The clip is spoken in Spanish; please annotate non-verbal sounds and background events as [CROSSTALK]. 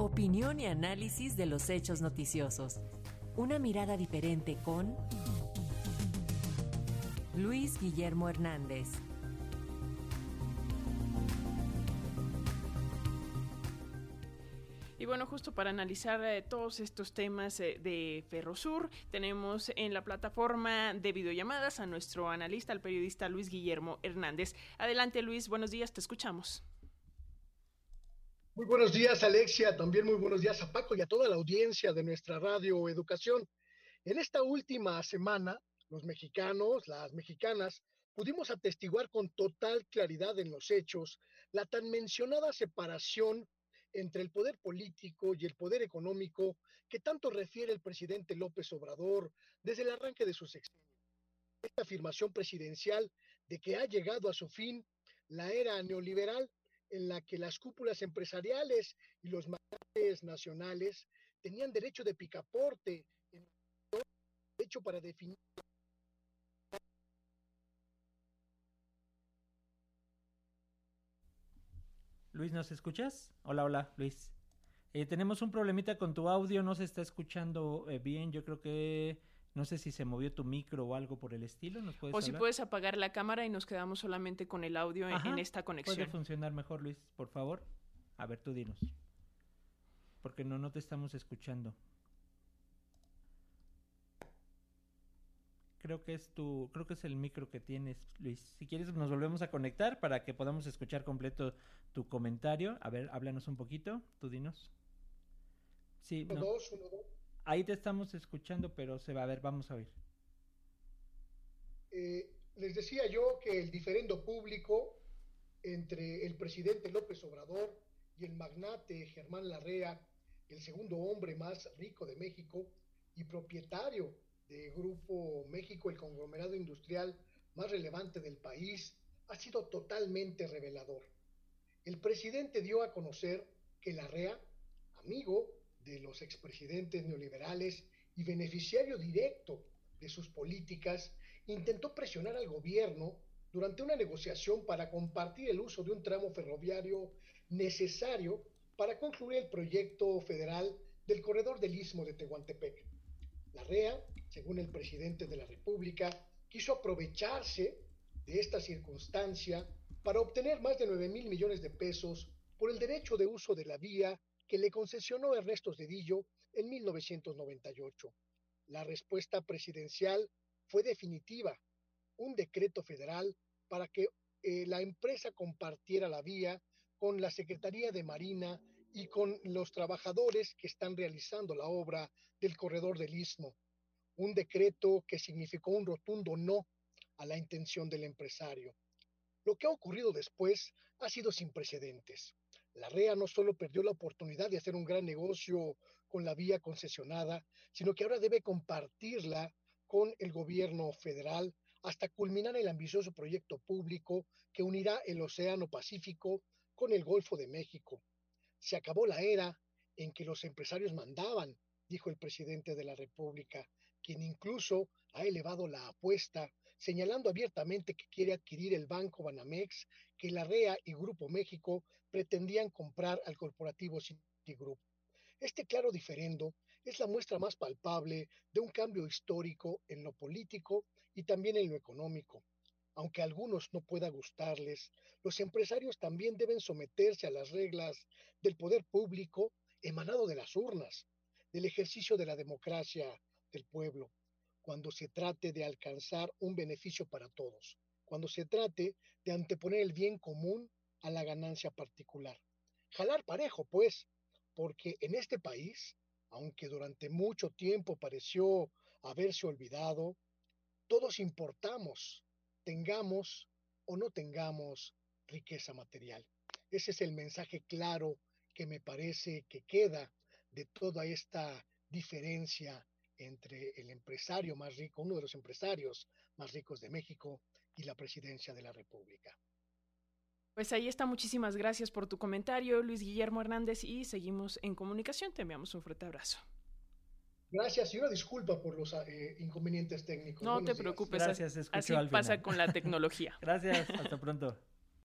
Opinión y análisis de los hechos noticiosos. Una mirada diferente con Luis Guillermo Hernández. Y bueno, justo para analizar eh, todos estos temas eh, de Ferrosur, tenemos en la plataforma de videollamadas a nuestro analista, el periodista Luis Guillermo Hernández. Adelante Luis, buenos días, te escuchamos. Muy buenos días, Alexia. También muy buenos días a Paco y a toda la audiencia de nuestra radio Educación. En esta última semana, los mexicanos, las mexicanas, pudimos atestiguar con total claridad en los hechos la tan mencionada separación entre el poder político y el poder económico que tanto refiere el presidente López Obrador desde el arranque de su sexenio. Esta afirmación presidencial de que ha llegado a su fin la era neoliberal en la que las cúpulas empresariales y los magnates nacionales tenían derecho de picaporte, derecho para definir Luis, ¿nos escuchas? Hola, hola, Luis. Eh, tenemos un problemita con tu audio, no se está escuchando eh, bien. Yo creo que no sé si se movió tu micro o algo por el estilo. ¿Nos puedes o si puedes apagar la cámara y nos quedamos solamente con el audio en, esta conexión. Puede funcionar mejor, Luis, por favor. A ver, tú dinos. Porque no, no te estamos escuchando. Creo que es tu, creo que es el micro que tienes, Luis. Si quieres nos volvemos a conectar para que podamos escuchar completo tu comentario. A ver, háblanos un poquito, tú dinos. Sí, uno, dos, uno, dos. Ahí te estamos escuchando, pero se va a ver, vamos a oír. Eh, les decía yo que el diferendo público entre el presidente López Obrador y el magnate Germán Larrea, el segundo hombre más rico de México y propietario de Grupo México, el conglomerado industrial más relevante del país, ha sido totalmente revelador. El presidente dio a conocer que Larrea, amigo de los expresidentes neoliberales y beneficiario directo de sus políticas, intentó presionar al gobierno durante una negociación para compartir el uso de un tramo ferroviario necesario para concluir el proyecto federal del corredor del istmo de Tehuantepec. La REA, según el presidente de la República, quiso aprovecharse de esta circunstancia para obtener más de 9 mil millones de pesos por el derecho de uso de la vía que le concesionó Ernesto Zedillo en 1998. La respuesta presidencial fue definitiva, un decreto federal para que eh, la empresa compartiera la vía con la Secretaría de Marina y con los trabajadores que están realizando la obra del corredor del Istmo. Un decreto que significó un rotundo no a la intención del empresario. Lo que ha ocurrido después ha sido sin precedentes. La REA no solo perdió la oportunidad de hacer un gran negocio con la vía concesionada, sino que ahora debe compartirla con el gobierno federal hasta culminar el ambicioso proyecto público que unirá el Océano Pacífico con el Golfo de México. Se acabó la era en que los empresarios mandaban, dijo el presidente de la República, quien incluso ha elevado la apuesta, señalando abiertamente que quiere adquirir el banco Banamex que la REA y Grupo México pretendían comprar al corporativo Citigroup. Este claro diferendo es la muestra más palpable de un cambio histórico en lo político y también en lo económico. Aunque a algunos no pueda gustarles, los empresarios también deben someterse a las reglas del poder público emanado de las urnas, del ejercicio de la democracia del pueblo, cuando se trate de alcanzar un beneficio para todos, cuando se trate de anteponer el bien común a la ganancia particular. Jalar parejo, pues, porque en este país, aunque durante mucho tiempo pareció haberse olvidado, todos importamos, tengamos o no tengamos riqueza material. Ese es el mensaje claro que me parece que queda de toda esta diferencia entre el empresario más rico, uno de los empresarios más ricos de México y la presidencia de la República. Pues ahí está, muchísimas gracias por tu comentario, Luis Guillermo Hernández, y seguimos en comunicación. Te enviamos un fuerte abrazo. Gracias y una disculpa por los eh, inconvenientes técnicos. No te preocupes, gracias, así pasa con la tecnología. [LAUGHS] gracias, hasta pronto.